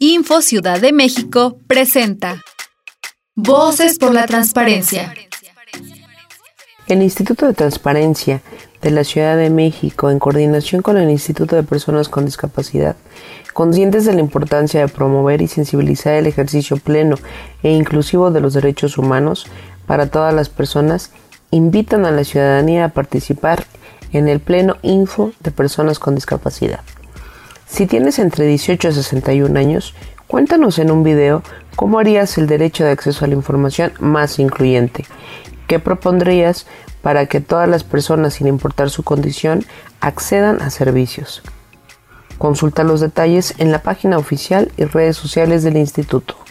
Info Ciudad de México presenta Voces por la Transparencia. El Instituto de Transparencia de la Ciudad de México, en coordinación con el Instituto de Personas con Discapacidad, conscientes de la importancia de promover y sensibilizar el ejercicio pleno e inclusivo de los derechos humanos para todas las personas, invitan a la ciudadanía a participar en el Pleno Info de Personas con Discapacidad. Si tienes entre 18 y 61 años, cuéntanos en un video cómo harías el derecho de acceso a la información más incluyente. ¿Qué propondrías para que todas las personas, sin importar su condición, accedan a servicios? Consulta los detalles en la página oficial y redes sociales del instituto.